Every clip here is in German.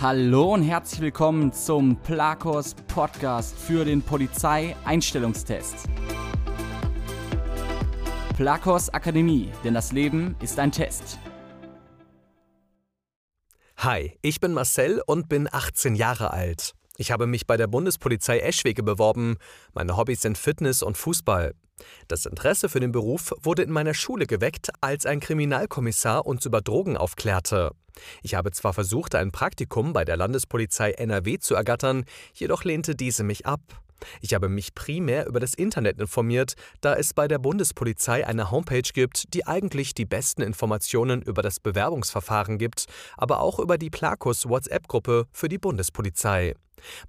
Hallo und herzlich willkommen zum Plakos Podcast für den Polizeieinstellungstest. Plakos Akademie, denn das Leben ist ein Test. Hi, ich bin Marcel und bin 18 Jahre alt. Ich habe mich bei der Bundespolizei Eschwege beworben. Meine Hobbys sind Fitness und Fußball. Das Interesse für den Beruf wurde in meiner Schule geweckt, als ein Kriminalkommissar uns über Drogen aufklärte. Ich habe zwar versucht, ein Praktikum bei der Landespolizei NRW zu ergattern, jedoch lehnte diese mich ab. Ich habe mich primär über das Internet informiert, da es bei der Bundespolizei eine Homepage gibt, die eigentlich die besten Informationen über das Bewerbungsverfahren gibt, aber auch über die Plakus WhatsApp-Gruppe für die Bundespolizei.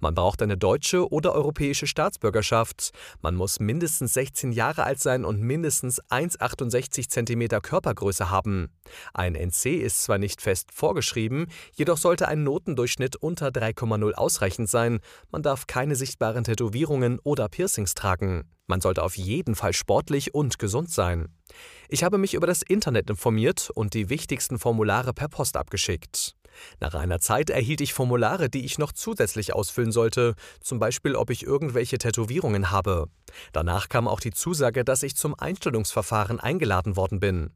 Man braucht eine deutsche oder europäische Staatsbürgerschaft. Man muss mindestens 16 Jahre alt sein und mindestens 1,68 cm Körpergröße haben. Ein NC ist zwar nicht fest vorgeschrieben, jedoch sollte ein Notendurchschnitt unter 3,0 ausreichend sein. Man darf keine sichtbaren Tätowierungen oder Piercings tragen. Man sollte auf jeden Fall sportlich und gesund sein. Ich habe mich über das Internet informiert und die wichtigsten Formulare per Post abgeschickt. Nach einer Zeit erhielt ich Formulare, die ich noch zusätzlich ausfüllen sollte, zum Beispiel ob ich irgendwelche Tätowierungen habe. Danach kam auch die Zusage, dass ich zum Einstellungsverfahren eingeladen worden bin.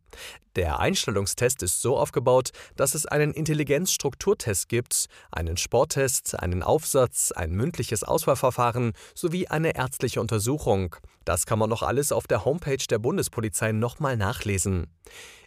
Der Einstellungstest ist so aufgebaut, dass es einen Intelligenzstrukturtest gibt, einen Sporttest, einen Aufsatz, ein mündliches Auswahlverfahren sowie eine ärztliche Untersuchung. Das kann man noch alles auf der Homepage der Bundespolizei nochmal nachlesen.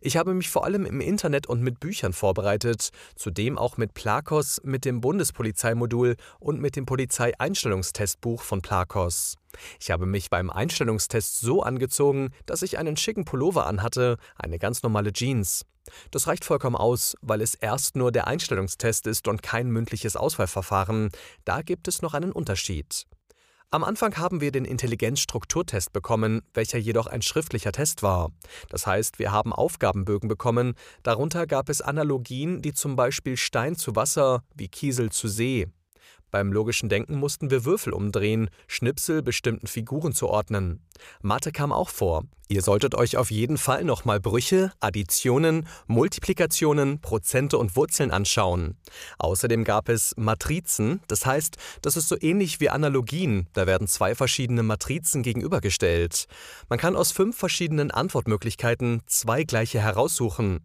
Ich habe mich vor allem im Internet und mit Büchern vorbereitet, zudem auch mit Plakos, mit dem Bundespolizeimodul und mit dem Polizeieinstellungstestbuch von Plakos. Ich habe mich beim Einstellungstest so angezogen, dass ich einen schicken Pullover anhatte, eine ganz normale Jeans. Das reicht vollkommen aus, weil es erst nur der Einstellungstest ist und kein mündliches Auswahlverfahren. Da gibt es noch einen Unterschied. Am Anfang haben wir den Intelligenzstrukturtest bekommen, welcher jedoch ein schriftlicher Test war. Das heißt, wir haben Aufgabenbögen bekommen, darunter gab es Analogien, die zum Beispiel Stein zu Wasser wie Kiesel zu See. Beim logischen Denken mussten wir Würfel umdrehen, Schnipsel bestimmten Figuren zuordnen. Mathe kam auch vor. Ihr solltet euch auf jeden Fall nochmal Brüche, Additionen, Multiplikationen, Prozente und Wurzeln anschauen. Außerdem gab es Matrizen, das heißt, das ist so ähnlich wie Analogien, da werden zwei verschiedene Matrizen gegenübergestellt. Man kann aus fünf verschiedenen Antwortmöglichkeiten zwei gleiche heraussuchen.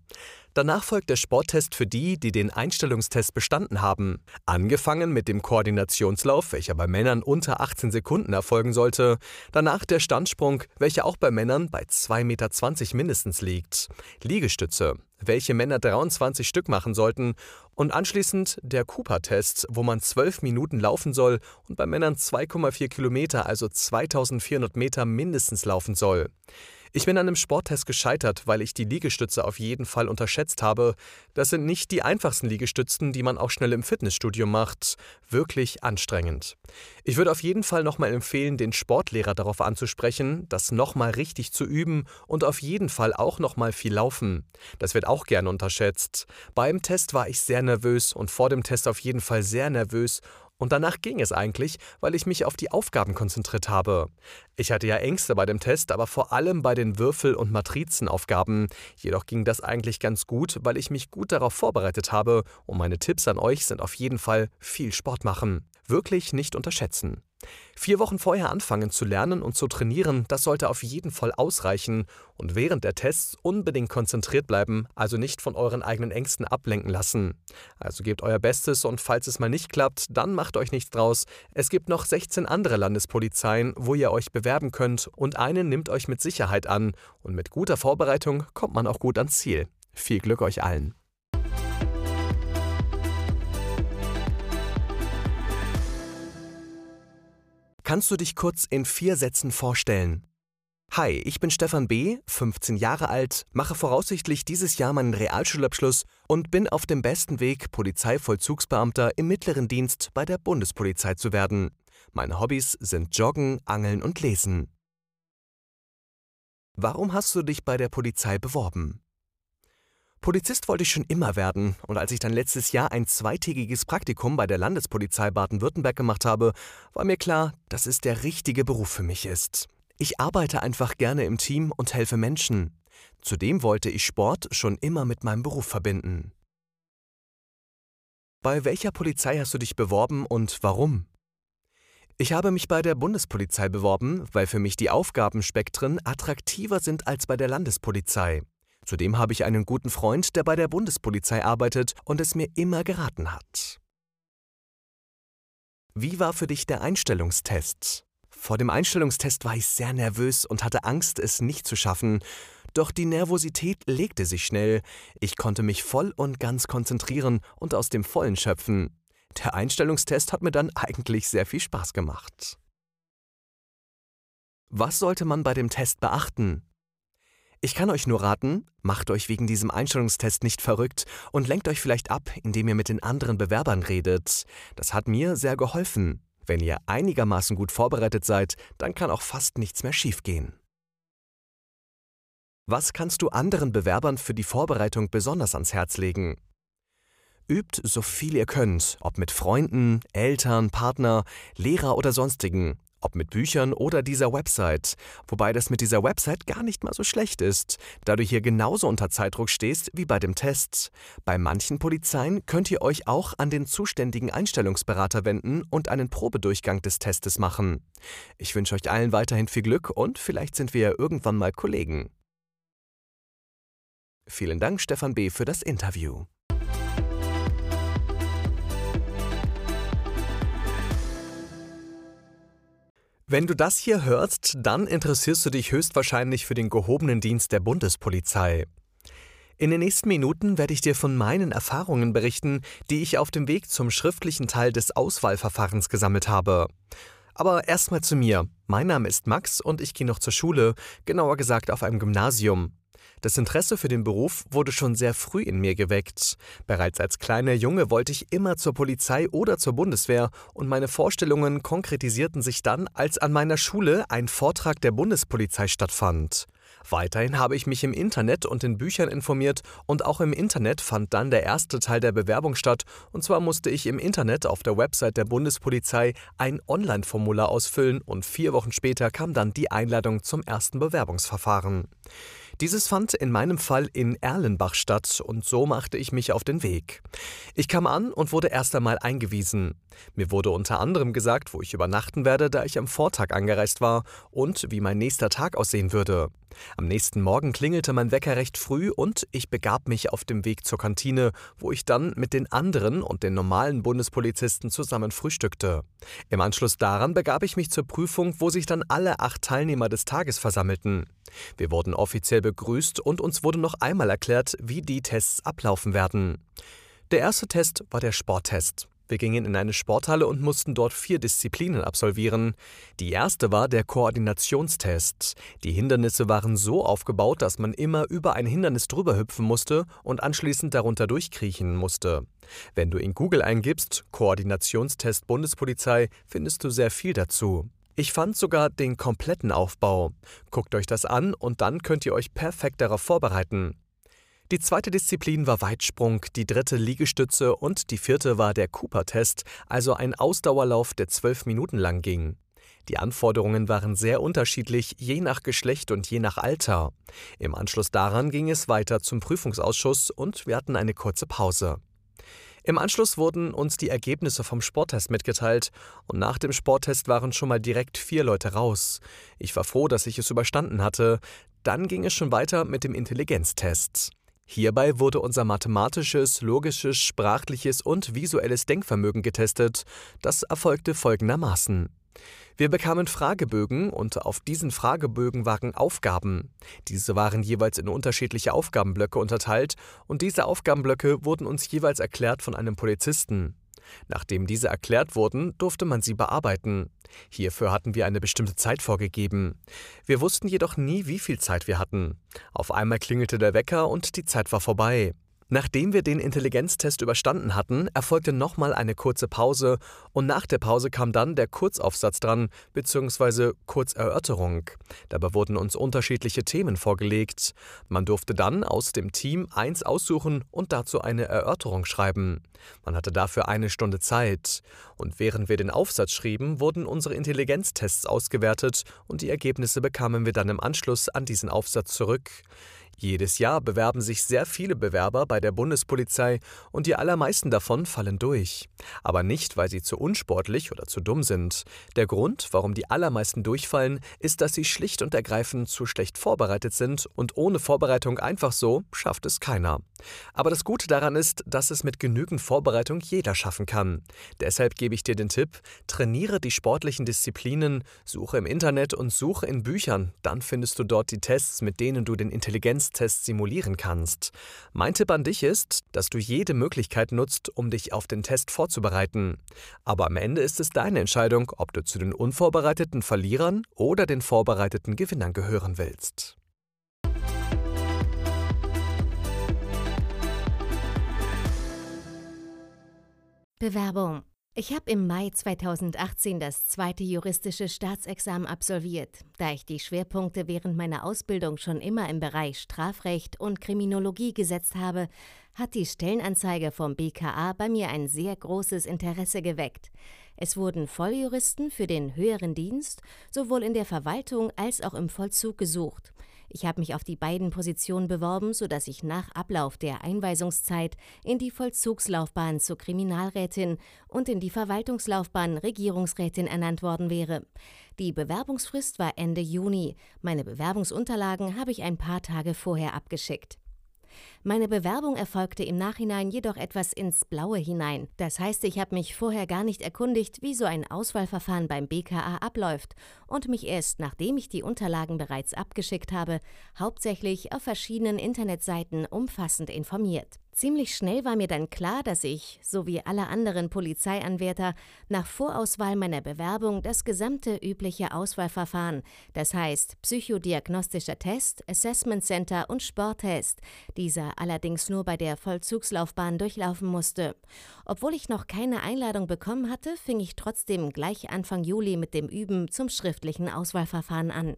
Danach folgt der Sporttest für die, die den Einstellungstest bestanden haben. Angefangen mit dem Koordinationslauf, welcher bei Männern unter 18 Sekunden erfolgen sollte. Danach der Standsprung, welcher auch bei Männern bei 2,20 Meter mindestens liegt. Liegestütze, welche Männer 23 Stück machen sollten. Und anschließend der Cooper-Test, wo man 12 Minuten laufen soll und bei Männern 2,4 Kilometer, also 2400 Meter mindestens laufen soll. Ich bin an einem Sporttest gescheitert, weil ich die Liegestütze auf jeden Fall unterschätzt habe. Das sind nicht die einfachsten Liegestützen, die man auch schnell im Fitnessstudio macht. Wirklich anstrengend. Ich würde auf jeden Fall nochmal empfehlen, den Sportlehrer darauf anzusprechen, das nochmal richtig zu üben und auf jeden Fall auch nochmal viel laufen. Das wird auch gerne unterschätzt. Beim Test war ich sehr nervös und vor dem Test auf jeden Fall sehr nervös und danach ging es eigentlich, weil ich mich auf die Aufgaben konzentriert habe. Ich hatte ja Ängste bei dem Test, aber vor allem bei den Würfel- und Matrizenaufgaben. Jedoch ging das eigentlich ganz gut, weil ich mich gut darauf vorbereitet habe und meine Tipps an euch sind auf jeden Fall viel Sport machen. Wirklich nicht unterschätzen. Vier Wochen vorher anfangen zu lernen und zu trainieren, das sollte auf jeden Fall ausreichen und während der Tests unbedingt konzentriert bleiben, also nicht von euren eigenen Ängsten ablenken lassen. Also gebt euer Bestes und falls es mal nicht klappt, dann macht euch nichts draus. Es gibt noch 16 andere Landespolizeien, wo ihr euch bewerben könnt und eine nimmt euch mit Sicherheit an und mit guter Vorbereitung kommt man auch gut ans Ziel. Viel Glück euch allen. Kannst du dich kurz in vier Sätzen vorstellen? Hi, ich bin Stefan B., 15 Jahre alt, mache voraussichtlich dieses Jahr meinen Realschulabschluss und bin auf dem besten Weg, Polizeivollzugsbeamter im mittleren Dienst bei der Bundespolizei zu werden. Meine Hobbys sind Joggen, Angeln und Lesen. Warum hast du dich bei der Polizei beworben? Polizist wollte ich schon immer werden und als ich dann letztes Jahr ein zweitägiges Praktikum bei der Landespolizei Baden-Württemberg gemacht habe, war mir klar, dass es der richtige Beruf für mich ist. Ich arbeite einfach gerne im Team und helfe Menschen. Zudem wollte ich Sport schon immer mit meinem Beruf verbinden. Bei welcher Polizei hast du dich beworben und warum? Ich habe mich bei der Bundespolizei beworben, weil für mich die Aufgabenspektren attraktiver sind als bei der Landespolizei. Zudem habe ich einen guten Freund, der bei der Bundespolizei arbeitet und es mir immer geraten hat. Wie war für dich der Einstellungstest? Vor dem Einstellungstest war ich sehr nervös und hatte Angst, es nicht zu schaffen. Doch die Nervosität legte sich schnell. Ich konnte mich voll und ganz konzentrieren und aus dem Vollen schöpfen. Der Einstellungstest hat mir dann eigentlich sehr viel Spaß gemacht. Was sollte man bei dem Test beachten? Ich kann euch nur raten, macht euch wegen diesem Einstellungstest nicht verrückt und lenkt euch vielleicht ab, indem ihr mit den anderen Bewerbern redet. Das hat mir sehr geholfen. Wenn ihr einigermaßen gut vorbereitet seid, dann kann auch fast nichts mehr schiefgehen. Was kannst du anderen Bewerbern für die Vorbereitung besonders ans Herz legen? Übt so viel ihr könnt, ob mit Freunden, Eltern, Partner, Lehrer oder sonstigen, ob mit Büchern oder dieser Website. Wobei das mit dieser Website gar nicht mal so schlecht ist, da du hier genauso unter Zeitdruck stehst wie bei dem Test. Bei manchen Polizeien könnt ihr euch auch an den zuständigen Einstellungsberater wenden und einen Probedurchgang des Testes machen. Ich wünsche euch allen weiterhin viel Glück und vielleicht sind wir ja irgendwann mal Kollegen. Vielen Dank, Stefan B., für das Interview. Wenn du das hier hörst, dann interessierst du dich höchstwahrscheinlich für den gehobenen Dienst der Bundespolizei. In den nächsten Minuten werde ich dir von meinen Erfahrungen berichten, die ich auf dem Weg zum schriftlichen Teil des Auswahlverfahrens gesammelt habe. Aber erstmal zu mir. Mein Name ist Max und ich gehe noch zur Schule, genauer gesagt auf einem Gymnasium. Das Interesse für den Beruf wurde schon sehr früh in mir geweckt. Bereits als kleiner Junge wollte ich immer zur Polizei oder zur Bundeswehr und meine Vorstellungen konkretisierten sich dann, als an meiner Schule ein Vortrag der Bundespolizei stattfand. Weiterhin habe ich mich im Internet und in Büchern informiert und auch im Internet fand dann der erste Teil der Bewerbung statt und zwar musste ich im Internet auf der Website der Bundespolizei ein Online-Formular ausfüllen und vier Wochen später kam dann die Einladung zum ersten Bewerbungsverfahren. Dieses fand in meinem Fall in Erlenbach statt und so machte ich mich auf den Weg. Ich kam an und wurde erst einmal eingewiesen. Mir wurde unter anderem gesagt, wo ich übernachten werde, da ich am Vortag angereist war und wie mein nächster Tag aussehen würde. Am nächsten Morgen klingelte mein Wecker recht früh und ich begab mich auf dem Weg zur Kantine, wo ich dann mit den anderen und den normalen Bundespolizisten zusammen frühstückte. Im Anschluss daran begab ich mich zur Prüfung, wo sich dann alle acht Teilnehmer des Tages versammelten. Wir wurden offiziell begrüßt und uns wurde noch einmal erklärt, wie die Tests ablaufen werden. Der erste Test war der Sporttest. Wir gingen in eine Sporthalle und mussten dort vier Disziplinen absolvieren. Die erste war der Koordinationstest. Die Hindernisse waren so aufgebaut, dass man immer über ein Hindernis drüber hüpfen musste und anschließend darunter durchkriechen musste. Wenn du in Google eingibst Koordinationstest Bundespolizei, findest du sehr viel dazu. Ich fand sogar den kompletten Aufbau. Guckt euch das an und dann könnt ihr euch perfekt darauf vorbereiten. Die zweite Disziplin war Weitsprung, die dritte Liegestütze und die vierte war der Cooper-Test, also ein Ausdauerlauf, der zwölf Minuten lang ging. Die Anforderungen waren sehr unterschiedlich, je nach Geschlecht und je nach Alter. Im Anschluss daran ging es weiter zum Prüfungsausschuss und wir hatten eine kurze Pause. Im Anschluss wurden uns die Ergebnisse vom Sporttest mitgeteilt und nach dem Sporttest waren schon mal direkt vier Leute raus. Ich war froh, dass ich es überstanden hatte. Dann ging es schon weiter mit dem Intelligenztest. Hierbei wurde unser mathematisches, logisches, sprachliches und visuelles Denkvermögen getestet. Das erfolgte folgendermaßen. Wir bekamen Fragebögen und auf diesen Fragebögen waren Aufgaben. Diese waren jeweils in unterschiedliche Aufgabenblöcke unterteilt und diese Aufgabenblöcke wurden uns jeweils erklärt von einem Polizisten. Nachdem diese erklärt wurden, durfte man sie bearbeiten. Hierfür hatten wir eine bestimmte Zeit vorgegeben. Wir wussten jedoch nie, wie viel Zeit wir hatten. Auf einmal klingelte der Wecker und die Zeit war vorbei. Nachdem wir den Intelligenztest überstanden hatten, erfolgte nochmal eine kurze Pause und nach der Pause kam dann der Kurzaufsatz dran bzw. Kurzerörterung. Dabei wurden uns unterschiedliche Themen vorgelegt. Man durfte dann aus dem Team eins aussuchen und dazu eine Erörterung schreiben. Man hatte dafür eine Stunde Zeit. Und während wir den Aufsatz schrieben, wurden unsere Intelligenztests ausgewertet und die Ergebnisse bekamen wir dann im Anschluss an diesen Aufsatz zurück. Jedes Jahr bewerben sich sehr viele Bewerber bei der Bundespolizei und die allermeisten davon fallen durch. Aber nicht, weil sie zu unsportlich oder zu dumm sind. Der Grund, warum die allermeisten durchfallen, ist, dass sie schlicht und ergreifend zu schlecht vorbereitet sind und ohne Vorbereitung einfach so schafft es keiner. Aber das Gute daran ist, dass es mit genügend Vorbereitung jeder schaffen kann. Deshalb gebe ich dir den Tipp, trainiere die sportlichen Disziplinen, suche im Internet und suche in Büchern, dann findest du dort die Tests, mit denen du den Intelligenz Intelligenztest simulieren kannst. Mein Tipp an dich ist, dass du jede Möglichkeit nutzt, um dich auf den Test vorzubereiten. Aber am Ende ist es deine Entscheidung, ob du zu den unvorbereiteten Verlierern oder den vorbereiteten Gewinnern gehören willst. Bewerbung ich habe im Mai 2018 das zweite juristische Staatsexamen absolviert. Da ich die Schwerpunkte während meiner Ausbildung schon immer im Bereich Strafrecht und Kriminologie gesetzt habe, hat die Stellenanzeige vom BKA bei mir ein sehr großes Interesse geweckt. Es wurden Volljuristen für den höheren Dienst sowohl in der Verwaltung als auch im Vollzug gesucht. Ich habe mich auf die beiden Positionen beworben, sodass ich nach Ablauf der Einweisungszeit in die Vollzugslaufbahn zur Kriminalrätin und in die Verwaltungslaufbahn Regierungsrätin ernannt worden wäre. Die Bewerbungsfrist war Ende Juni. Meine Bewerbungsunterlagen habe ich ein paar Tage vorher abgeschickt. Meine Bewerbung erfolgte im Nachhinein jedoch etwas ins Blaue hinein. Das heißt, ich habe mich vorher gar nicht erkundigt, wie so ein Auswahlverfahren beim BKA abläuft und mich erst, nachdem ich die Unterlagen bereits abgeschickt habe, hauptsächlich auf verschiedenen Internetseiten umfassend informiert. Ziemlich schnell war mir dann klar, dass ich, so wie alle anderen Polizeianwärter, nach Vorauswahl meiner Bewerbung das gesamte übliche Auswahlverfahren, das heißt psychodiagnostischer Test, Assessment Center und Sporttest, dieser allerdings nur bei der Vollzugslaufbahn durchlaufen musste. Obwohl ich noch keine Einladung bekommen hatte, fing ich trotzdem gleich Anfang Juli mit dem Üben zum schriftlichen Auswahlverfahren an.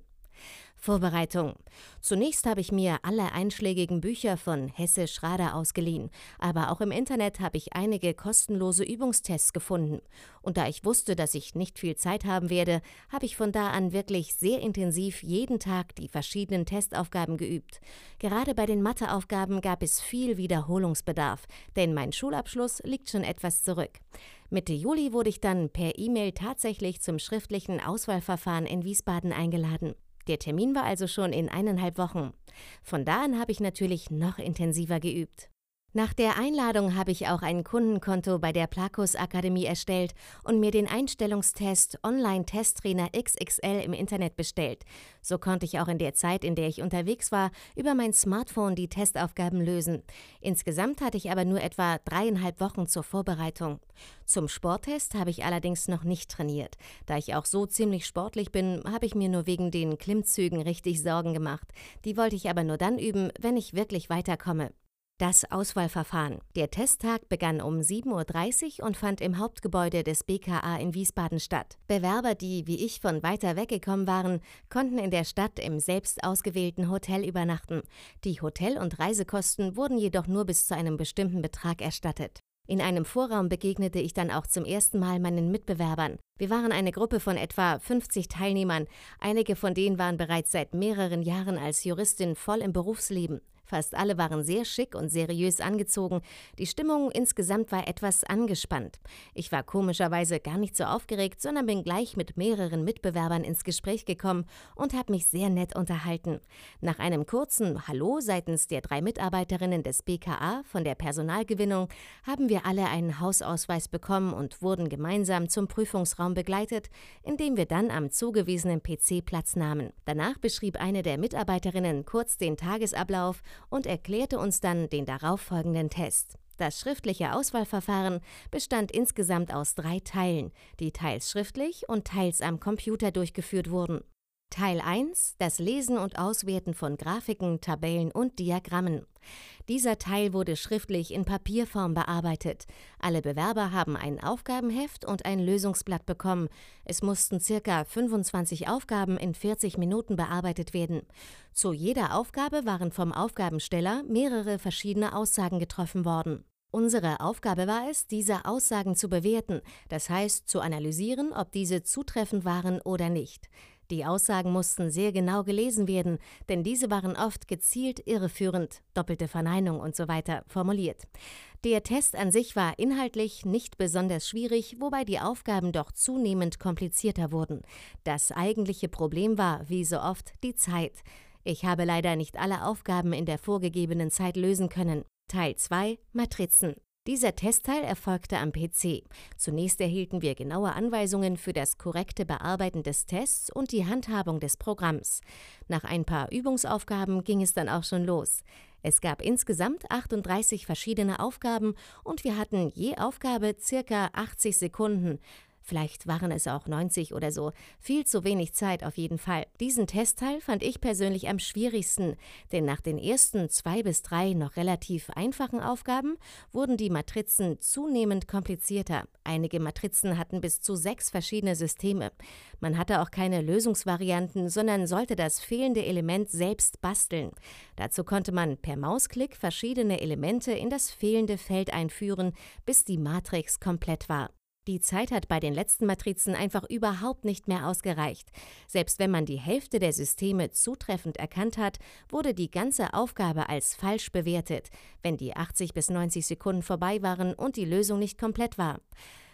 Vorbereitung. Zunächst habe ich mir alle einschlägigen Bücher von Hesse Schrader ausgeliehen, aber auch im Internet habe ich einige kostenlose Übungstests gefunden. Und da ich wusste, dass ich nicht viel Zeit haben werde, habe ich von da an wirklich sehr intensiv jeden Tag die verschiedenen Testaufgaben geübt. Gerade bei den Matheaufgaben gab es viel Wiederholungsbedarf, denn mein Schulabschluss liegt schon etwas zurück. Mitte Juli wurde ich dann per E-Mail tatsächlich zum schriftlichen Auswahlverfahren in Wiesbaden eingeladen. Der Termin war also schon in eineinhalb Wochen. Von da an habe ich natürlich noch intensiver geübt. Nach der Einladung habe ich auch ein Kundenkonto bei der Plakus Akademie erstellt und mir den Einstellungstest Online Testtrainer XXL im Internet bestellt. So konnte ich auch in der Zeit, in der ich unterwegs war, über mein Smartphone die Testaufgaben lösen. Insgesamt hatte ich aber nur etwa dreieinhalb Wochen zur Vorbereitung. Zum Sporttest habe ich allerdings noch nicht trainiert. Da ich auch so ziemlich sportlich bin, habe ich mir nur wegen den Klimmzügen richtig Sorgen gemacht. Die wollte ich aber nur dann üben, wenn ich wirklich weiterkomme. Das Auswahlverfahren. Der Testtag begann um 7.30 Uhr und fand im Hauptgebäude des BKA in Wiesbaden statt. Bewerber, die wie ich von weiter weggekommen waren, konnten in der Stadt im selbst ausgewählten Hotel übernachten. Die Hotel- und Reisekosten wurden jedoch nur bis zu einem bestimmten Betrag erstattet. In einem Vorraum begegnete ich dann auch zum ersten Mal meinen Mitbewerbern. Wir waren eine Gruppe von etwa 50 Teilnehmern. Einige von denen waren bereits seit mehreren Jahren als Juristin voll im Berufsleben. Fast alle waren sehr schick und seriös angezogen. Die Stimmung insgesamt war etwas angespannt. Ich war komischerweise gar nicht so aufgeregt, sondern bin gleich mit mehreren Mitbewerbern ins Gespräch gekommen und habe mich sehr nett unterhalten. Nach einem kurzen Hallo seitens der drei Mitarbeiterinnen des BKA von der Personalgewinnung haben wir alle einen Hausausweis bekommen und wurden gemeinsam zum Prüfungsraum begleitet, in dem wir dann am zugewiesenen PC Platz nahmen. Danach beschrieb eine der Mitarbeiterinnen kurz den Tagesablauf und erklärte uns dann den darauffolgenden Test. Das schriftliche Auswahlverfahren bestand insgesamt aus drei Teilen, die teils schriftlich und teils am Computer durchgeführt wurden. Teil 1 Das Lesen und Auswerten von Grafiken, Tabellen und Diagrammen. Dieser Teil wurde schriftlich in Papierform bearbeitet. Alle Bewerber haben ein Aufgabenheft und ein Lösungsblatt bekommen. Es mussten circa 25 Aufgaben in 40 Minuten bearbeitet werden. Zu jeder Aufgabe waren vom Aufgabensteller mehrere verschiedene Aussagen getroffen worden. Unsere Aufgabe war es, diese Aussagen zu bewerten, das heißt zu analysieren, ob diese zutreffend waren oder nicht. Die Aussagen mussten sehr genau gelesen werden, denn diese waren oft gezielt irreführend, doppelte Verneinung und so weiter formuliert. Der Test an sich war inhaltlich nicht besonders schwierig, wobei die Aufgaben doch zunehmend komplizierter wurden. Das eigentliche Problem war, wie so oft, die Zeit. Ich habe leider nicht alle Aufgaben in der vorgegebenen Zeit lösen können. Teil 2 Matrizen. Dieser Testteil erfolgte am PC. Zunächst erhielten wir genaue Anweisungen für das korrekte Bearbeiten des Tests und die Handhabung des Programms. Nach ein paar Übungsaufgaben ging es dann auch schon los. Es gab insgesamt 38 verschiedene Aufgaben und wir hatten je Aufgabe circa 80 Sekunden. Vielleicht waren es auch 90 oder so. Viel zu wenig Zeit auf jeden Fall. Diesen Testteil fand ich persönlich am schwierigsten, denn nach den ersten zwei bis drei noch relativ einfachen Aufgaben wurden die Matrizen zunehmend komplizierter. Einige Matrizen hatten bis zu sechs verschiedene Systeme. Man hatte auch keine Lösungsvarianten, sondern sollte das fehlende Element selbst basteln. Dazu konnte man per Mausklick verschiedene Elemente in das fehlende Feld einführen, bis die Matrix komplett war. Die Zeit hat bei den letzten Matrizen einfach überhaupt nicht mehr ausgereicht. Selbst wenn man die Hälfte der Systeme zutreffend erkannt hat, wurde die ganze Aufgabe als falsch bewertet, wenn die 80 bis 90 Sekunden vorbei waren und die Lösung nicht komplett war.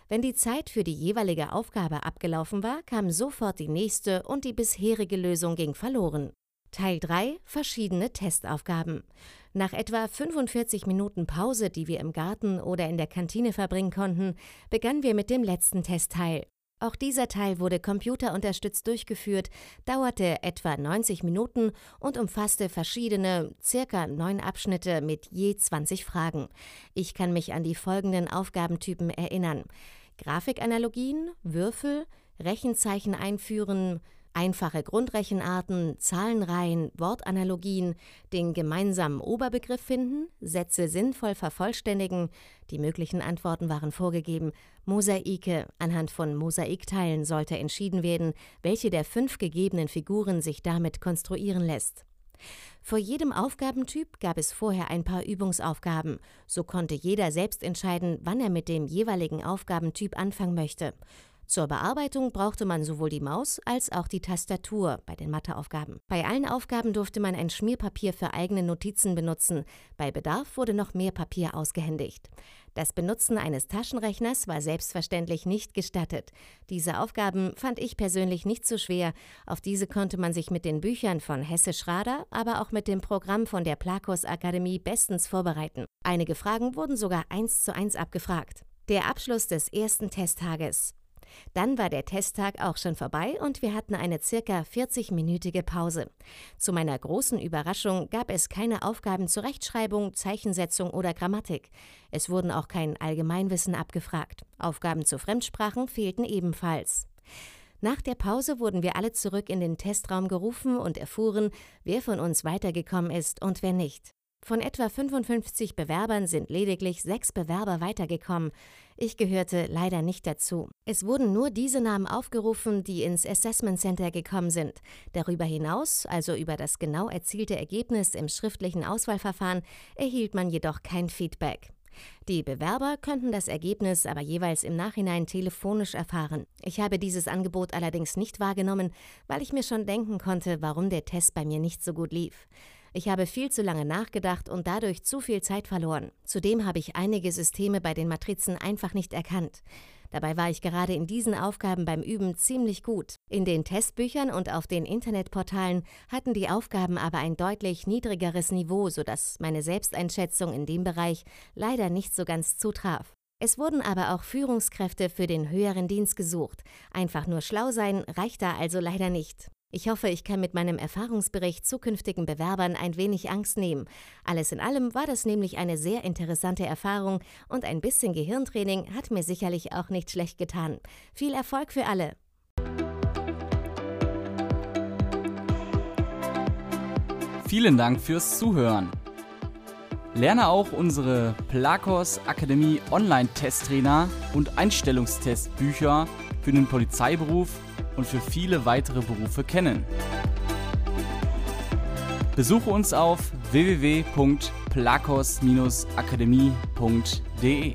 Wenn die Zeit für die jeweilige Aufgabe abgelaufen war, kam sofort die nächste und die bisherige Lösung ging verloren. Teil 3 Verschiedene Testaufgaben. Nach etwa 45 Minuten Pause, die wir im Garten oder in der Kantine verbringen konnten, begannen wir mit dem letzten Testteil. Auch dieser Teil wurde computerunterstützt durchgeführt, dauerte etwa 90 Minuten und umfasste verschiedene, circa neun Abschnitte mit je 20 Fragen. Ich kann mich an die folgenden Aufgabentypen erinnern: Grafikanalogien, Würfel, Rechenzeichen einführen, Einfache Grundrechenarten, Zahlenreihen, Wortanalogien, den gemeinsamen Oberbegriff finden, Sätze sinnvoll vervollständigen, die möglichen Antworten waren vorgegeben, Mosaike, anhand von Mosaikteilen sollte entschieden werden, welche der fünf gegebenen Figuren sich damit konstruieren lässt. Vor jedem Aufgabentyp gab es vorher ein paar Übungsaufgaben, so konnte jeder selbst entscheiden, wann er mit dem jeweiligen Aufgabentyp anfangen möchte. Zur Bearbeitung brauchte man sowohl die Maus als auch die Tastatur bei den Matheaufgaben. Bei allen Aufgaben durfte man ein Schmierpapier für eigene Notizen benutzen. Bei Bedarf wurde noch mehr Papier ausgehändigt. Das Benutzen eines Taschenrechners war selbstverständlich nicht gestattet. Diese Aufgaben fand ich persönlich nicht so schwer. Auf diese konnte man sich mit den Büchern von Hesse Schrader, aber auch mit dem Programm von der Plakos Akademie bestens vorbereiten. Einige Fragen wurden sogar eins zu eins abgefragt. Der Abschluss des ersten Testtages. Dann war der Testtag auch schon vorbei und wir hatten eine circa 40-minütige Pause. Zu meiner großen Überraschung gab es keine Aufgaben zur Rechtschreibung, Zeichensetzung oder Grammatik. Es wurden auch kein Allgemeinwissen abgefragt. Aufgaben zu Fremdsprachen fehlten ebenfalls. Nach der Pause wurden wir alle zurück in den Testraum gerufen und erfuhren, wer von uns weitergekommen ist und wer nicht. Von etwa 55 Bewerbern sind lediglich sechs Bewerber weitergekommen. Ich gehörte leider nicht dazu. Es wurden nur diese Namen aufgerufen, die ins Assessment Center gekommen sind. Darüber hinaus, also über das genau erzielte Ergebnis im schriftlichen Auswahlverfahren, erhielt man jedoch kein Feedback. Die Bewerber könnten das Ergebnis aber jeweils im Nachhinein telefonisch erfahren. Ich habe dieses Angebot allerdings nicht wahrgenommen, weil ich mir schon denken konnte, warum der Test bei mir nicht so gut lief. Ich habe viel zu lange nachgedacht und dadurch zu viel Zeit verloren. Zudem habe ich einige Systeme bei den Matrizen einfach nicht erkannt. Dabei war ich gerade in diesen Aufgaben beim Üben ziemlich gut. In den Testbüchern und auf den Internetportalen hatten die Aufgaben aber ein deutlich niedrigeres Niveau, sodass meine Selbsteinschätzung in dem Bereich leider nicht so ganz zutraf. Es wurden aber auch Führungskräfte für den höheren Dienst gesucht. Einfach nur schlau sein reicht da also leider nicht. Ich hoffe, ich kann mit meinem Erfahrungsbericht zukünftigen Bewerbern ein wenig Angst nehmen. Alles in allem war das nämlich eine sehr interessante Erfahrung und ein bisschen Gehirntraining hat mir sicherlich auch nicht schlecht getan. Viel Erfolg für alle! Vielen Dank fürs Zuhören. Lerne auch unsere Plakos Akademie Online-Testtrainer und Einstellungstestbücher für den Polizeiberuf und für viele weitere Berufe kennen. Besuche uns auf www.plakos-akademie.de.